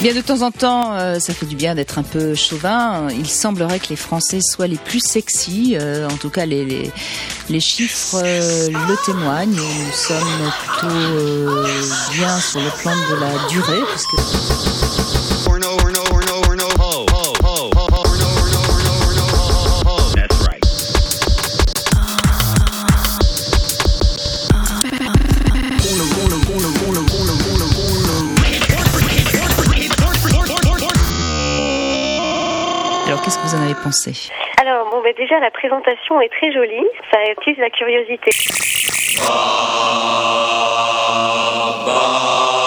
Bien de temps en temps, euh, ça fait du bien d'être un peu chauvin. Il semblerait que les Français soient les plus sexy. Euh, en tout cas, les, chiffres euh, le témoignent. Nous sommes plutôt bien sur le plan de la durée, pensé Alors, bon, ben déjà, la présentation est très jolie. Ça attise la curiosité. Julien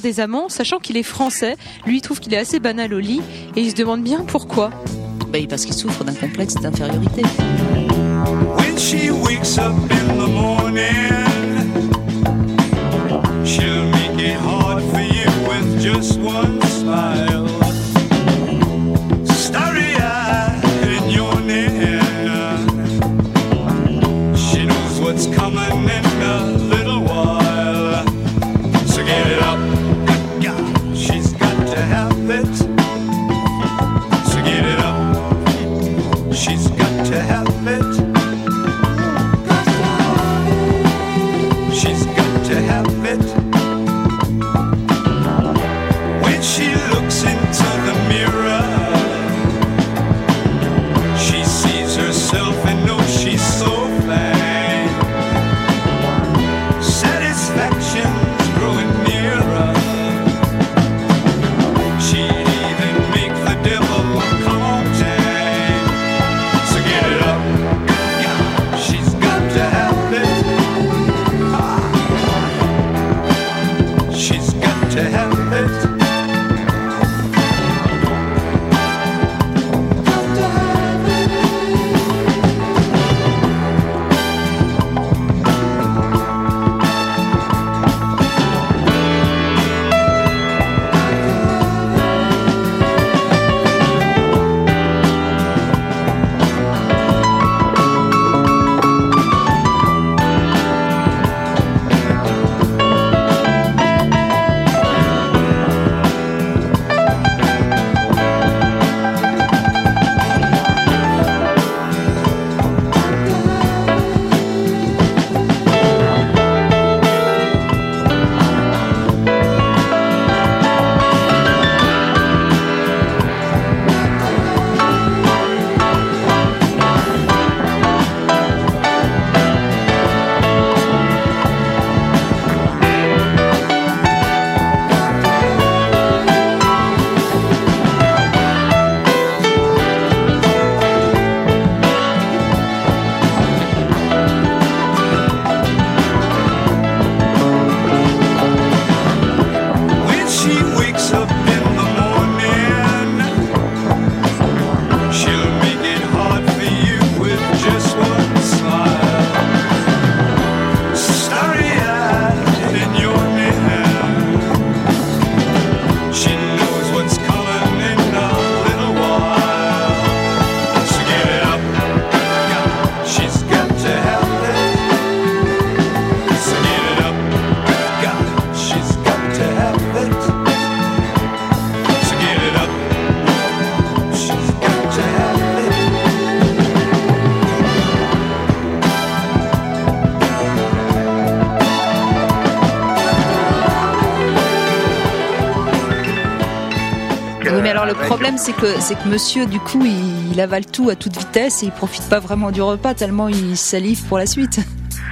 des amants, sachant qu'il est français. Lui, il trouve qu'il est assez banal au lit et il se demande bien pourquoi. Ben, parce qu'il souffre d'un complexe d'infériorité. When she wakes up in the morning, she'll make it hard for you with just one problème, c'est que c'est que Monsieur, du coup, il, il avale tout à toute vitesse et il profite pas vraiment du repas tellement il salive pour la suite.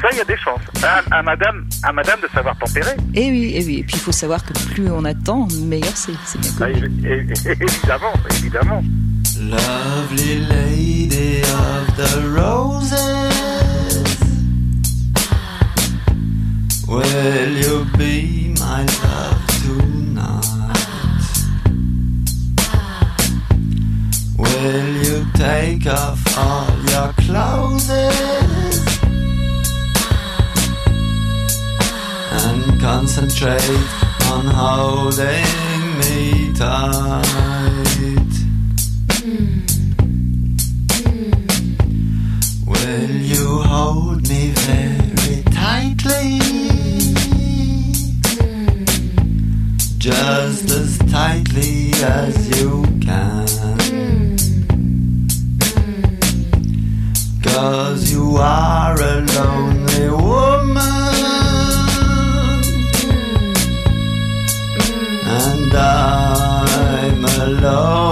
Ça, il y a des chances. À, à madame, à madame de savoir tempérer. Et oui, et oui. Et puis il faut savoir que plus on attend, meilleur c'est. C'est bien Ah, évidemment, évidemment. Lovely lady of the roses, will you be my love take off all your clothes and concentrate on holding me tight? Will you hold me very tightly? Just as tightly as you And I'm a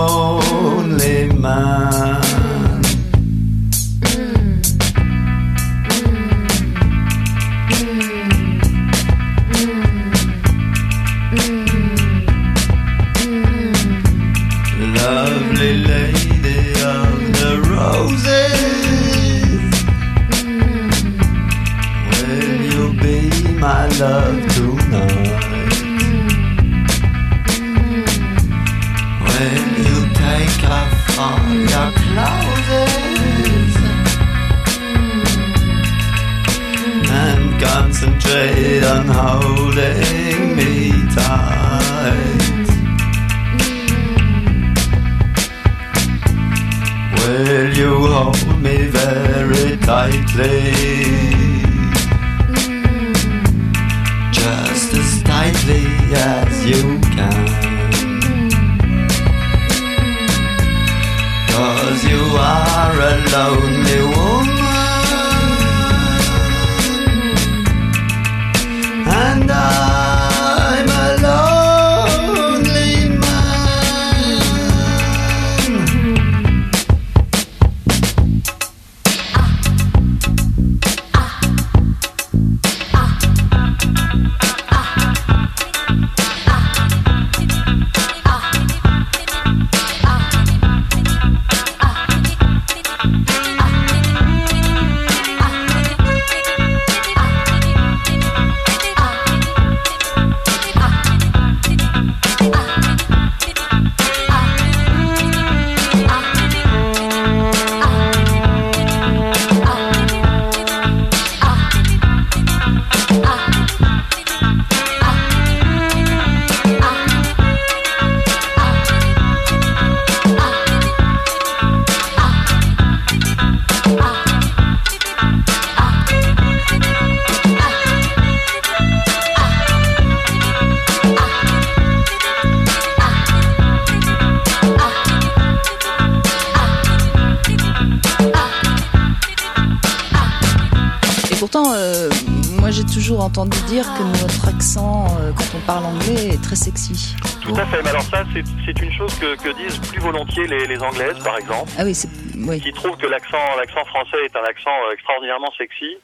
parle anglais, est très sexy. Tout à fait. Mais alors ça, c'est une chose que, que disent plus volontiers les, les Anglaises, par exemple, Ah oui, c'est. Oui. qui trouvent que l'accent français est un accent euh, extraordinairement sexy.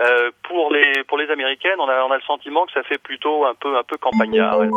Euh, pour les pour les américaines, on a on a le sentiment que ça fait plutôt un peu un peu campagnard. ouais.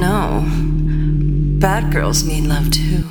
Know, bad girls need love too.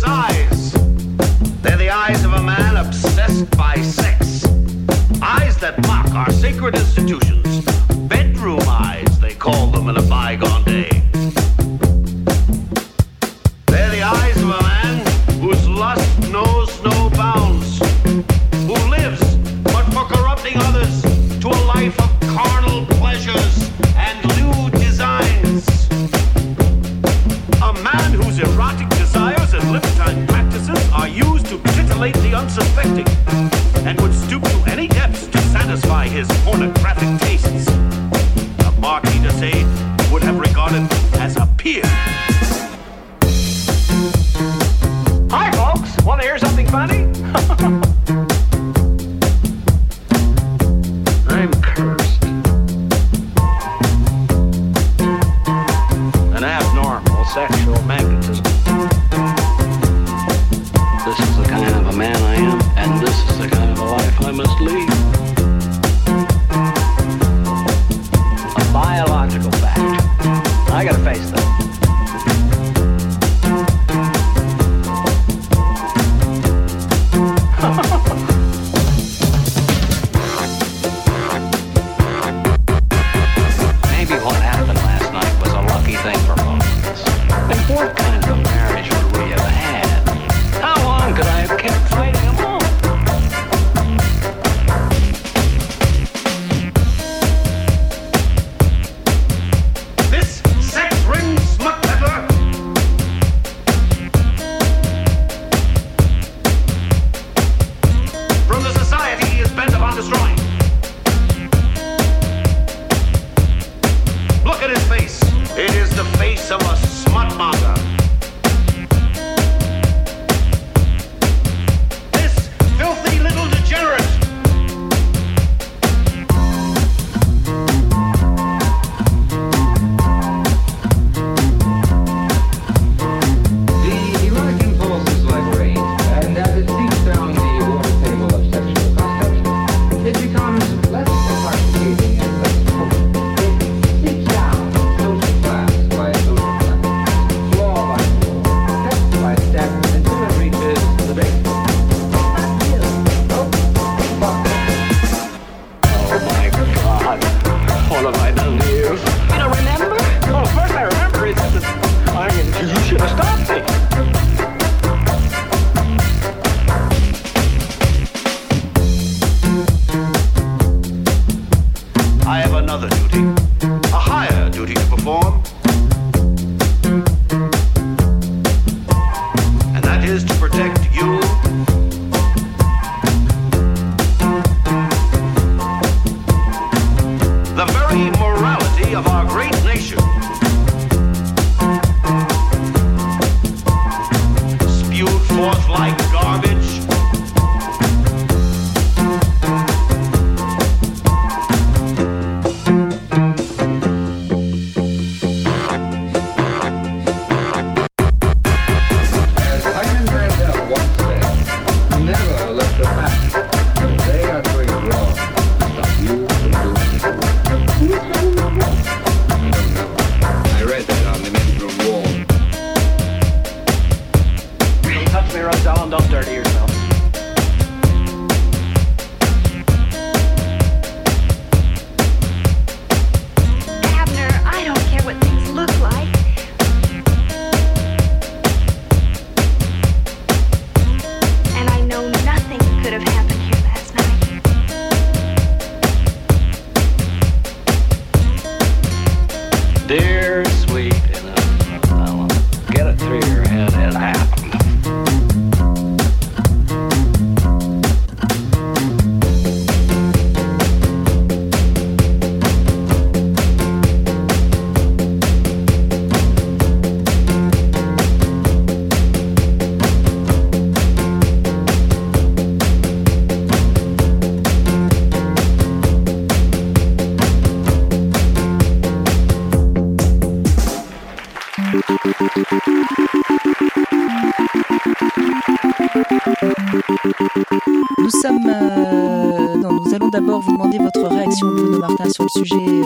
his eyes. They're the eyes of a man obsessed by sex. Eyes that mock our sacred institutions. Sur le sujet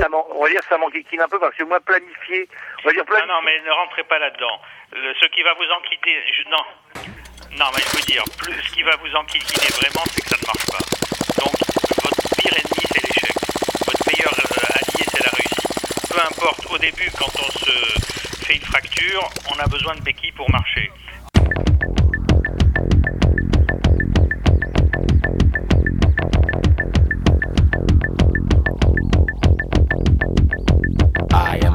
ça, on va dire que ça manquine un peu parce que moi, planifier, on va dire Non, non, mais ne rentrez pas là-dedans. Ce qui va vous enquiquiner, non, non, mais je veux dire, plus, ce qui va vous enquiquiner vraiment, c'est que ça ne marche pas. Donc, votre pire ennemi, c'est l'échec. Votre meilleur euh, allié, c'est la réussite. Peu importe, au début, quand on se fait une fracture, on a besoin de béquilles pour marcher.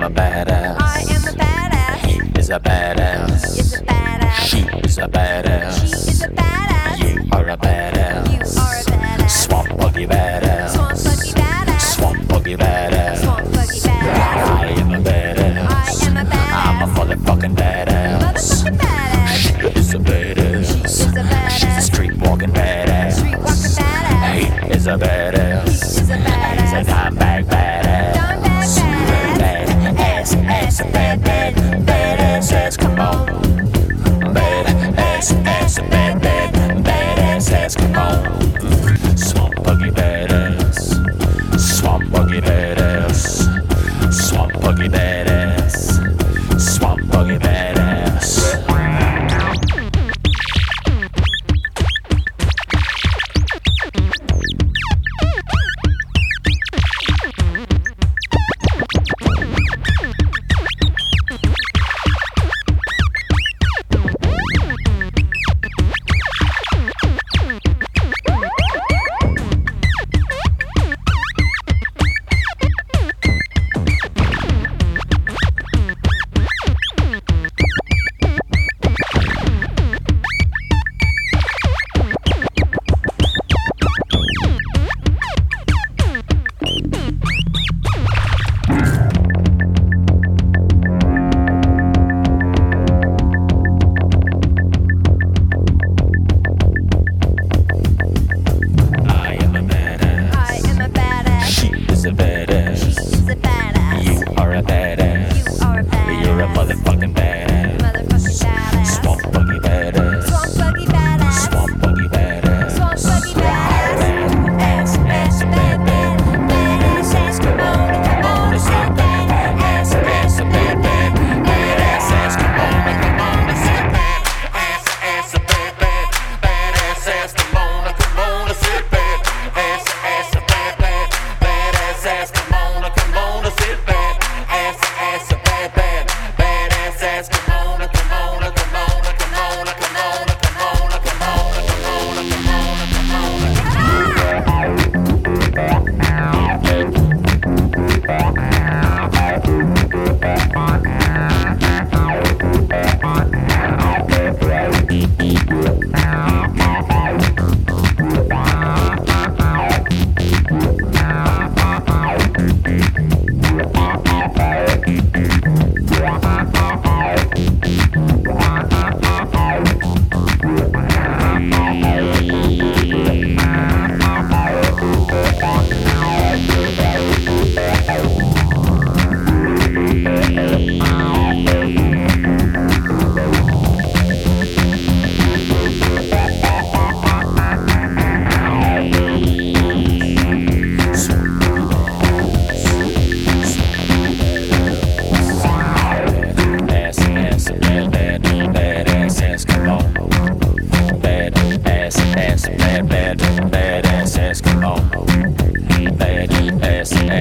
A badass. I am a badass. He is a badass. Is a badass. She is a badass. She is a badass. You are a badass. You are a badass. Swamp buggy badass. Swamp buggy badass. Swamp buggy badass. Swamp buggy badass. I am a badass. I am a badass. I'm a motherfucking badass. Motherfucking badass. She is a badass. She is a badass. She's a street walking badass. Street walking badass. He is a badass. He is a badass. He's a dime bag badass. Ass, come on. Bad ass, ass, bad, bad, badass ass, come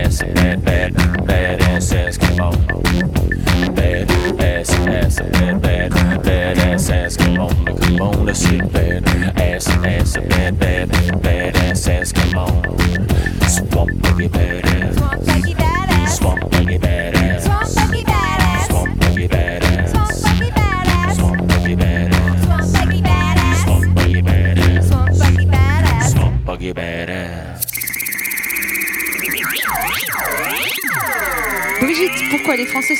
bad, bad, badass Eskimo. Bad ass, ass, bad, bad, badass Eskimo. Come on, let's get bad ass, ass, bad, bad, badass Eskimo. Swamp buggy badass.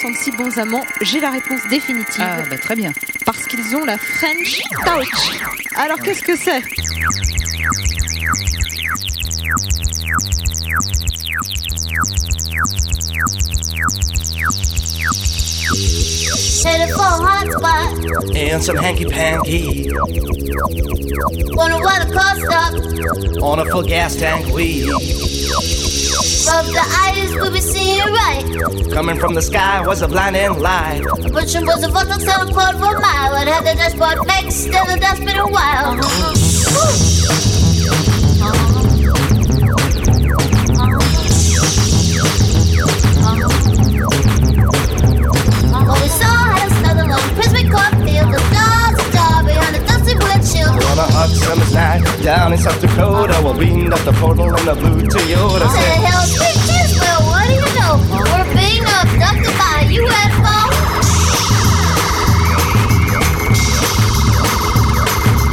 66 bons amants, j'ai la réponse définitive. Ah, bah très bien. Parce qu'ils ont la French Touch. Alors qu'est-ce que c'est? And some hanky panky. On a water coaster. On a full gas tank. Rub the eyes, we be seeing right. coming from the sky was a blinding light. Butcher was a sound called for a mile. It had the dashboard fixed, still the dust been a while. Summer's night down in South Dakota, we beamed up the portal in the blue Toyota. To the hills, pictures, well, what do you know? We're being abducted by a UFO.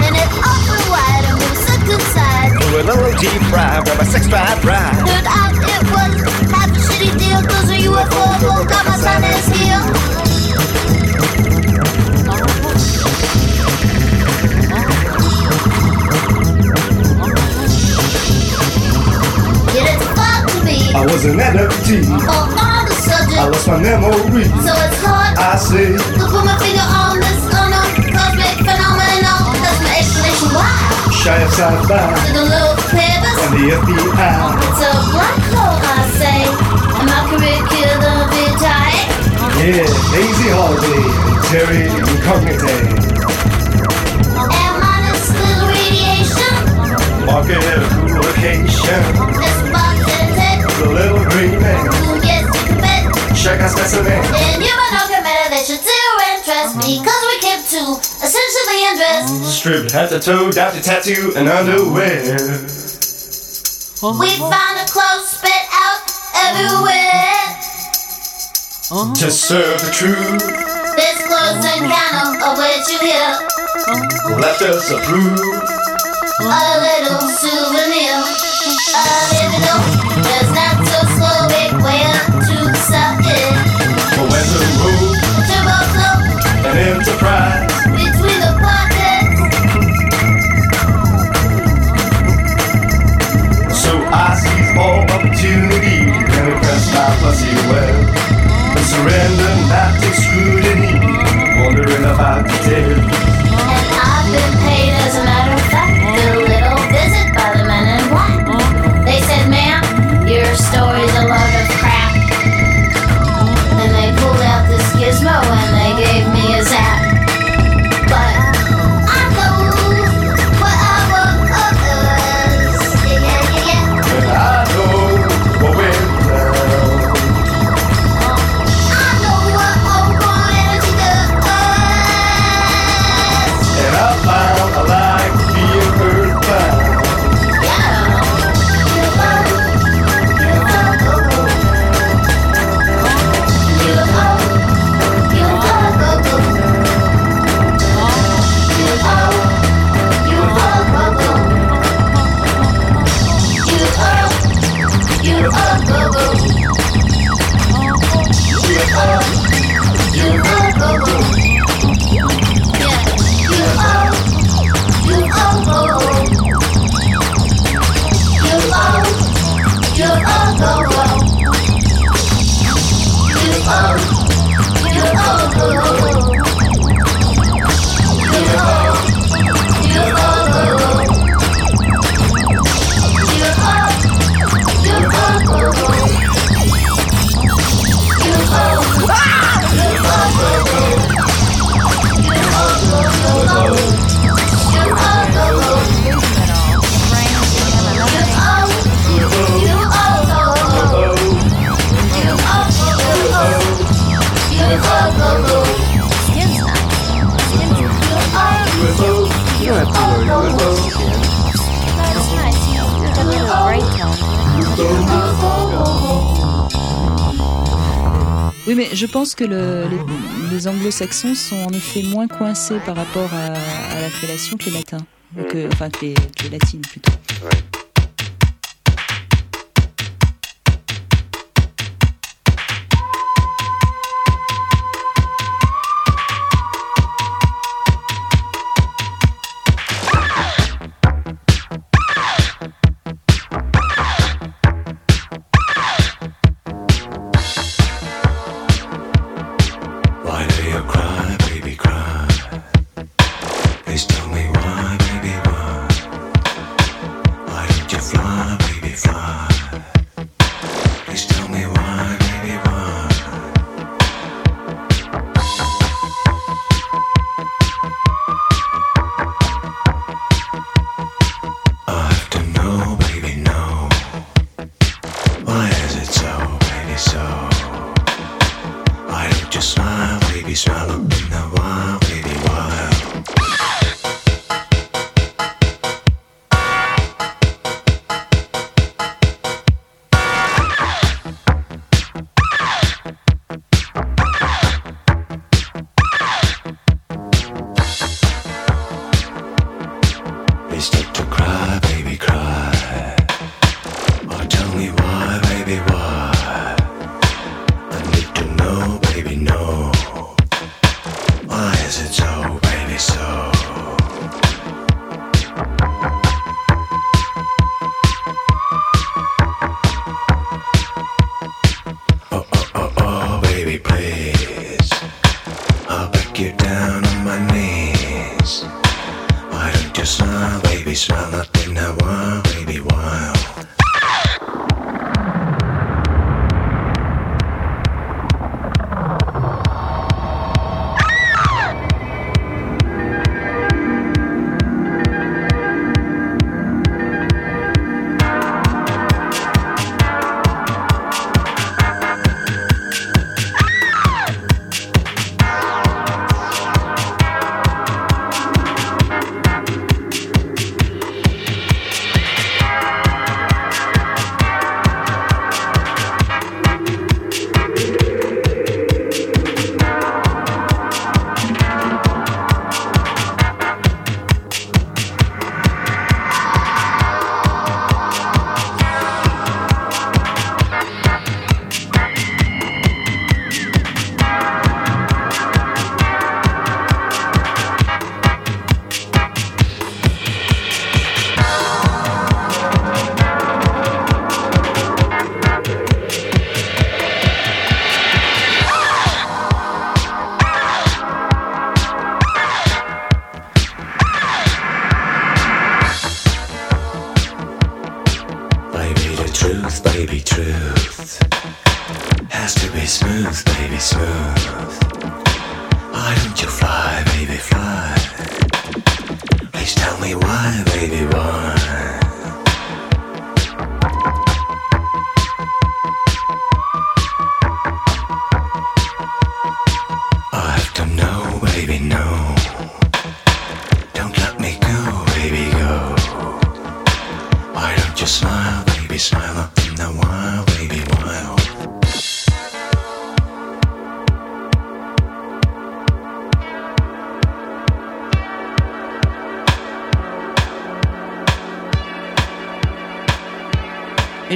And it's open wide and we're stuck inside. We're a little deep fried, grab a six drive ride. Turned out it was half a shitty deal, cause a UFO will come us on his heel. I was an NFT. on all the subject. I lost my memory. So it's hard I say, to put my finger on this unknown cosmic phenomenon. That's my explanation why. shy of sci-fi To the little clever and the FBI. It's a black hole, I say. And my curriculum vitae. Yeah, Daisy Holiday and Terry Incognite. And minus little radiation. Market a location. And. The little green man. Who gets bed? Check out specimen. And you might not get mad that should zero interest. Because we kept two essentially undressed. Stripped head to toe, down to tattoo and underwear. We found a clothes spit out everywhere. To serve the truth, This close encounter of what you hear. left us approved. A little souvenir. A little, just not and between the pockets. So I seize all opportunity and impress my fussy web. And surrender not to scrutiny, wondering about the tale. And I've been paid as a matter of fact. que le, les, anglo-saxons sont en effet moins coincés par rapport à, la fellation que les latins, que, mm. enfin que les latines plutôt.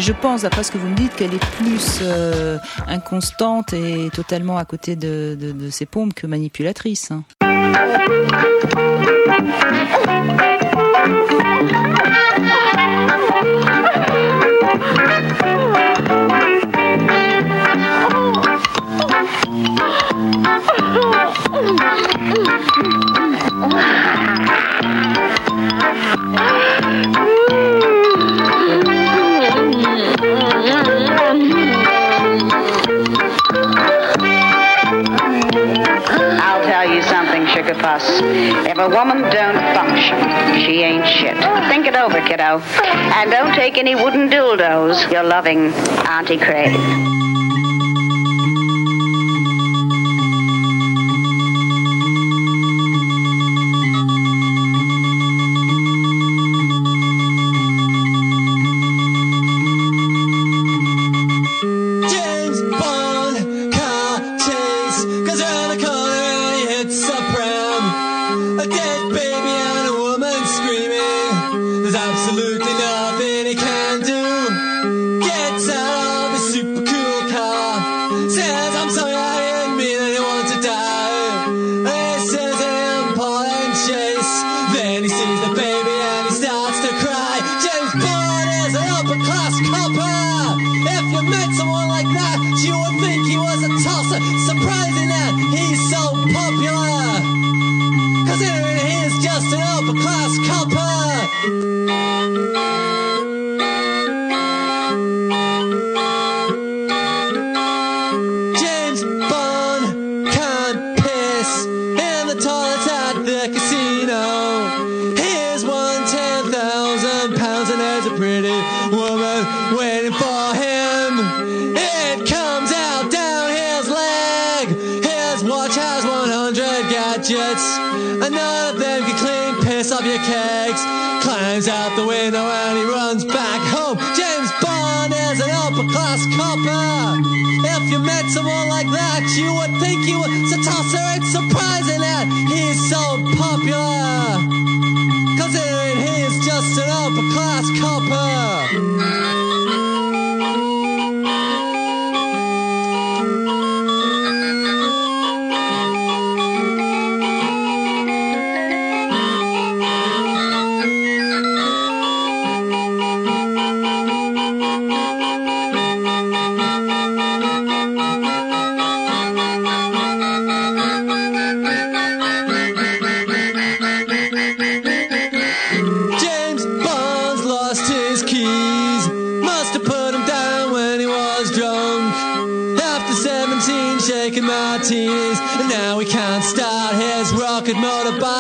je pense, après ce que vous me dites, qu'elle est plus euh, inconstante et totalement à côté de, ses pompes que manipulatrice. Hein. If a woman don't function, she ain't shit. Think it over, kiddo. And don't take any wooden dildos. Your loving Auntie Craig. could murder by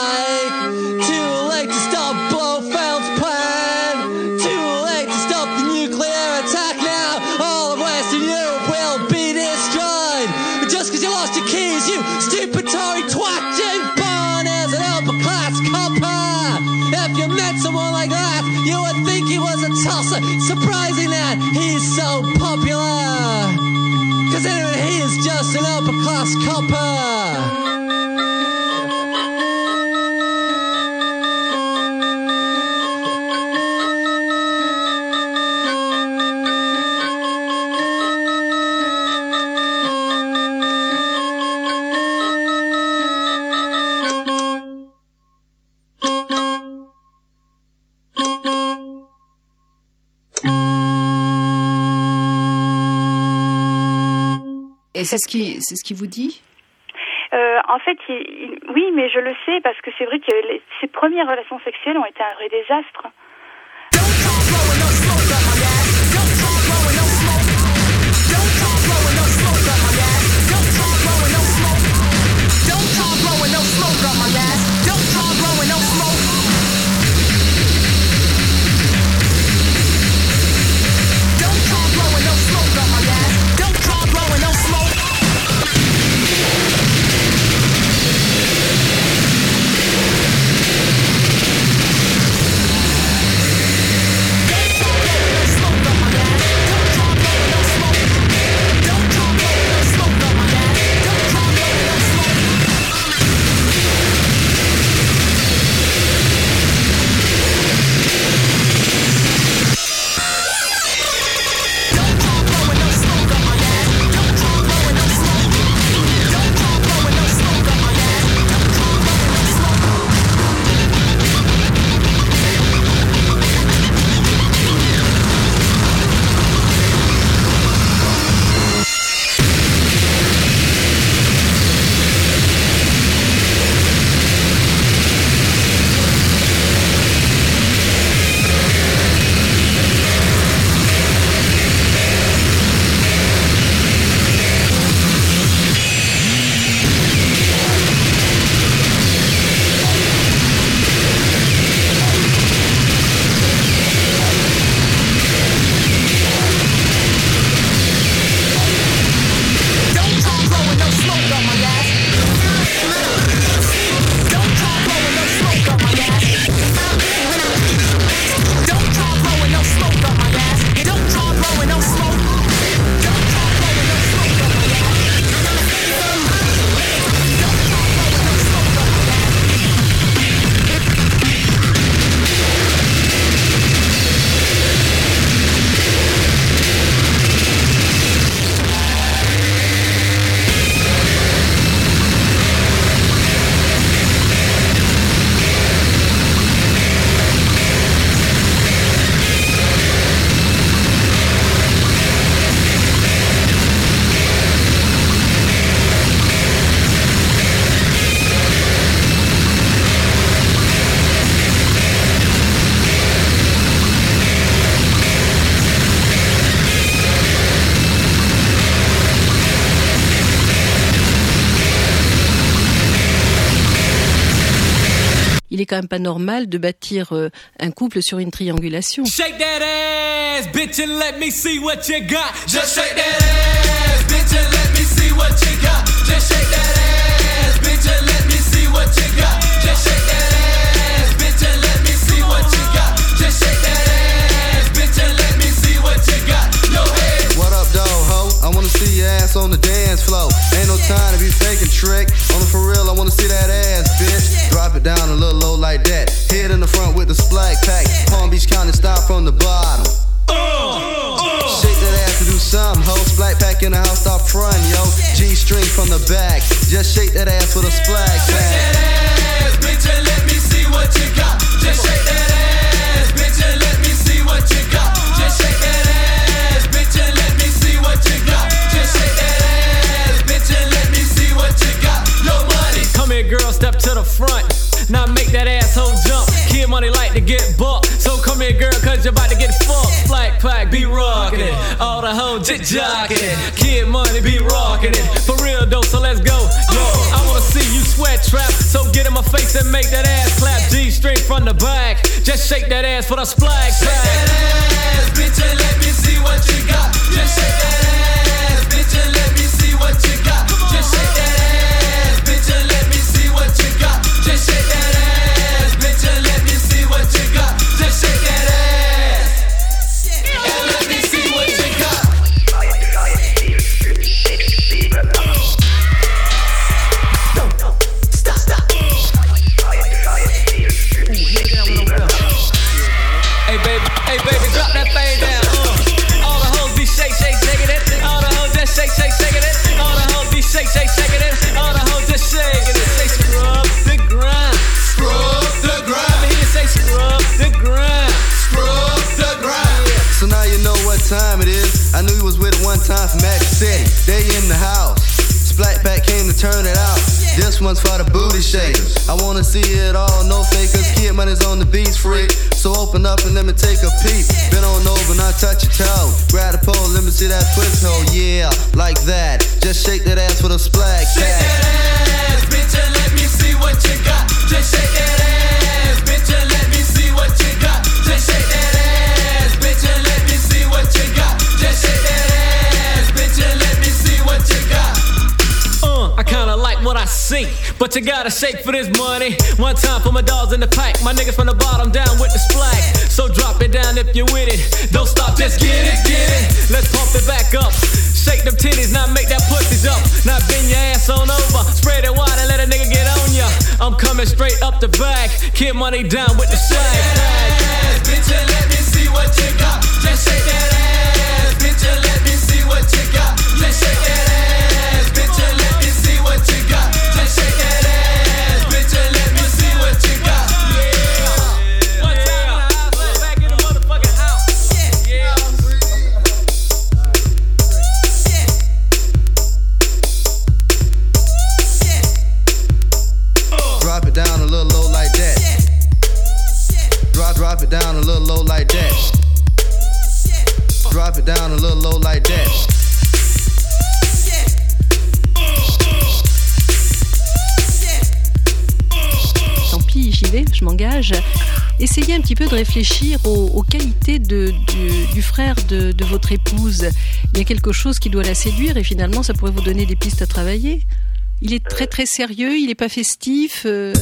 C'est ce qui, vous dit euh, en fait, oui, mais je le sais parce que c'est vrai que les, ses premières relations sexuelles ont été un vrai désastre. Il est quand même pas normal de bâtir euh, un couple sur une triangulation. See your ass on the dance floor. Ain't no time to be faking trick. On the for real, I wanna see that ass, bitch. Drop it down a little low like that. Head in the front with the splack pack. Palm Beach County style from the bottom. Shake that ass to do something, ho. Splack pack in the house, stop front, yo. G string from the back. Just shake that ass with a splack pack. Shake that ass, bitch, and let me see what you got. Just shake that ass, bitch, and let me see what you got. Come here, girl, step to the front. Now make that asshole jump. Kid money like to get bucked. So come here, girl, cause you're about to get fucked. Flag pack, be rocking it. All the hoes jit jocking it. Kid money, be rocking it. For real though, so let's go. Yo, I wanna see you sweat trap. So get in my face and make that ass clap. G string from the back. Just shake that ass for the splag Shake that ass, bitch, and let me see what you got. Just shake that ass, bitch, and let me see what you got. Just shake that Just shake that ass, bitch, and let me see what you got. Just shake that ass, and let me see what you got. Hey baby, hey baby, drop that thing down. Uh. All the hoes be shake, shake, shaking it. All the hoes just shake, shake, shaking it. All the hoes be shake, shake, shaking it. All the hoes just shaking it. I knew you was with it one time from Magic City. They in the house. Splack pack came to turn it out. This one's for the booty shakers. I wanna see it all, no fakers. Kid money's on the beats freak. So open up and let me take a peek. Bend on over, not touch your toe. Grab the pole, let me see that foothold. Yeah, like that. Just shake that ass with a splash. Shake that ass, bitch, and let me see what you got. Just shake that ass, bitch, and let me see what you got. Just shake that ass, bitch, and let me see what you got. Just shake that ass, bitch, and let me see what you got. Uh, I kinda like what I see, but you gotta shake for this money. One time for my dogs in the pack, my niggas from the bottom down with the splack. So drop it down if you're with it. Don't stop, just get it, get it. Let's pump it back up. Shake them titties, now make that pussy jump. Now bend your ass on over, spread it wide and let a nigga get on ya. I'm coming straight up the back, kid money down with the shag. Bitch, and let me see what you got. Just shake that ass, what you got. Ass, it down a little low like that. Tant pis, j'y vais, je m'engage. Essayez un petit peu de réfléchir aux, aux qualités de- du, du frère de, de votre épouse. Il y a quelque chose qui doit la séduire et finalement ça pourrait vous donner des pistes à travailler. Il est très très sérieux, il n'est pas festif. euh.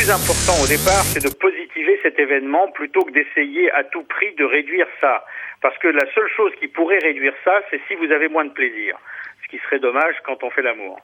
Plus important au départ, c'est de cet événement plutôt que d'essayer à tout prix de réduire ça. Parce que la seule chose qui pourrait réduire ça, c'est si vous avez moins de plaisir. Ce qui serait dommage quand on fait l'amour.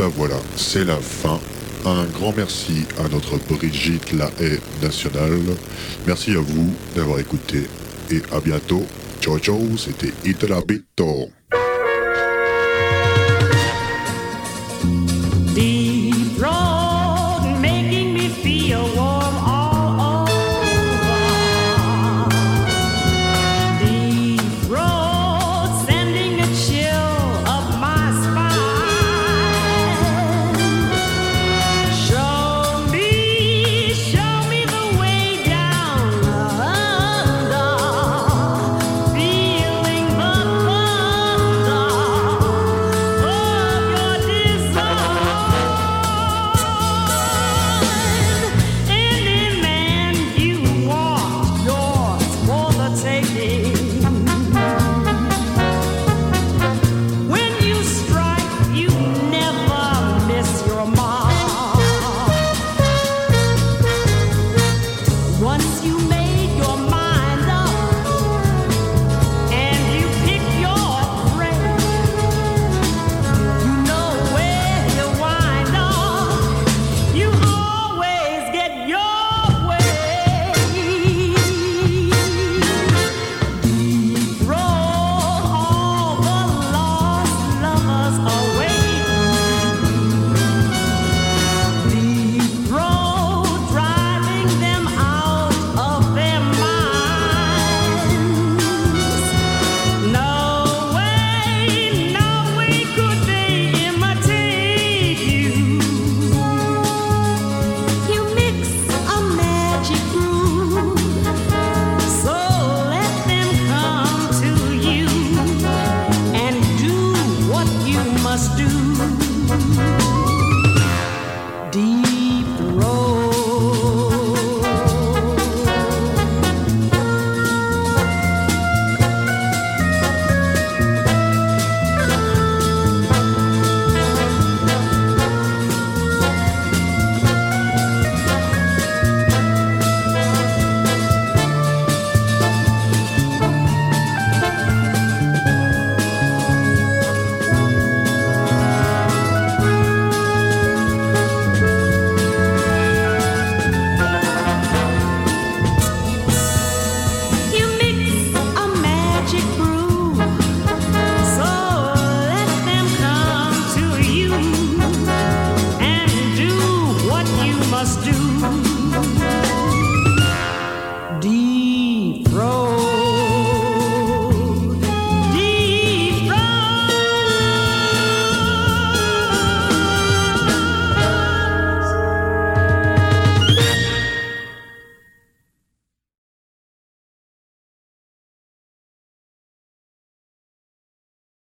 Ben voilà, c'est la fin. Un grand merci à notre Brigitte Lahaye nationale. Merci à vous d'avoir écouté et à bientôt. Ciao ciao, c'était Italabito.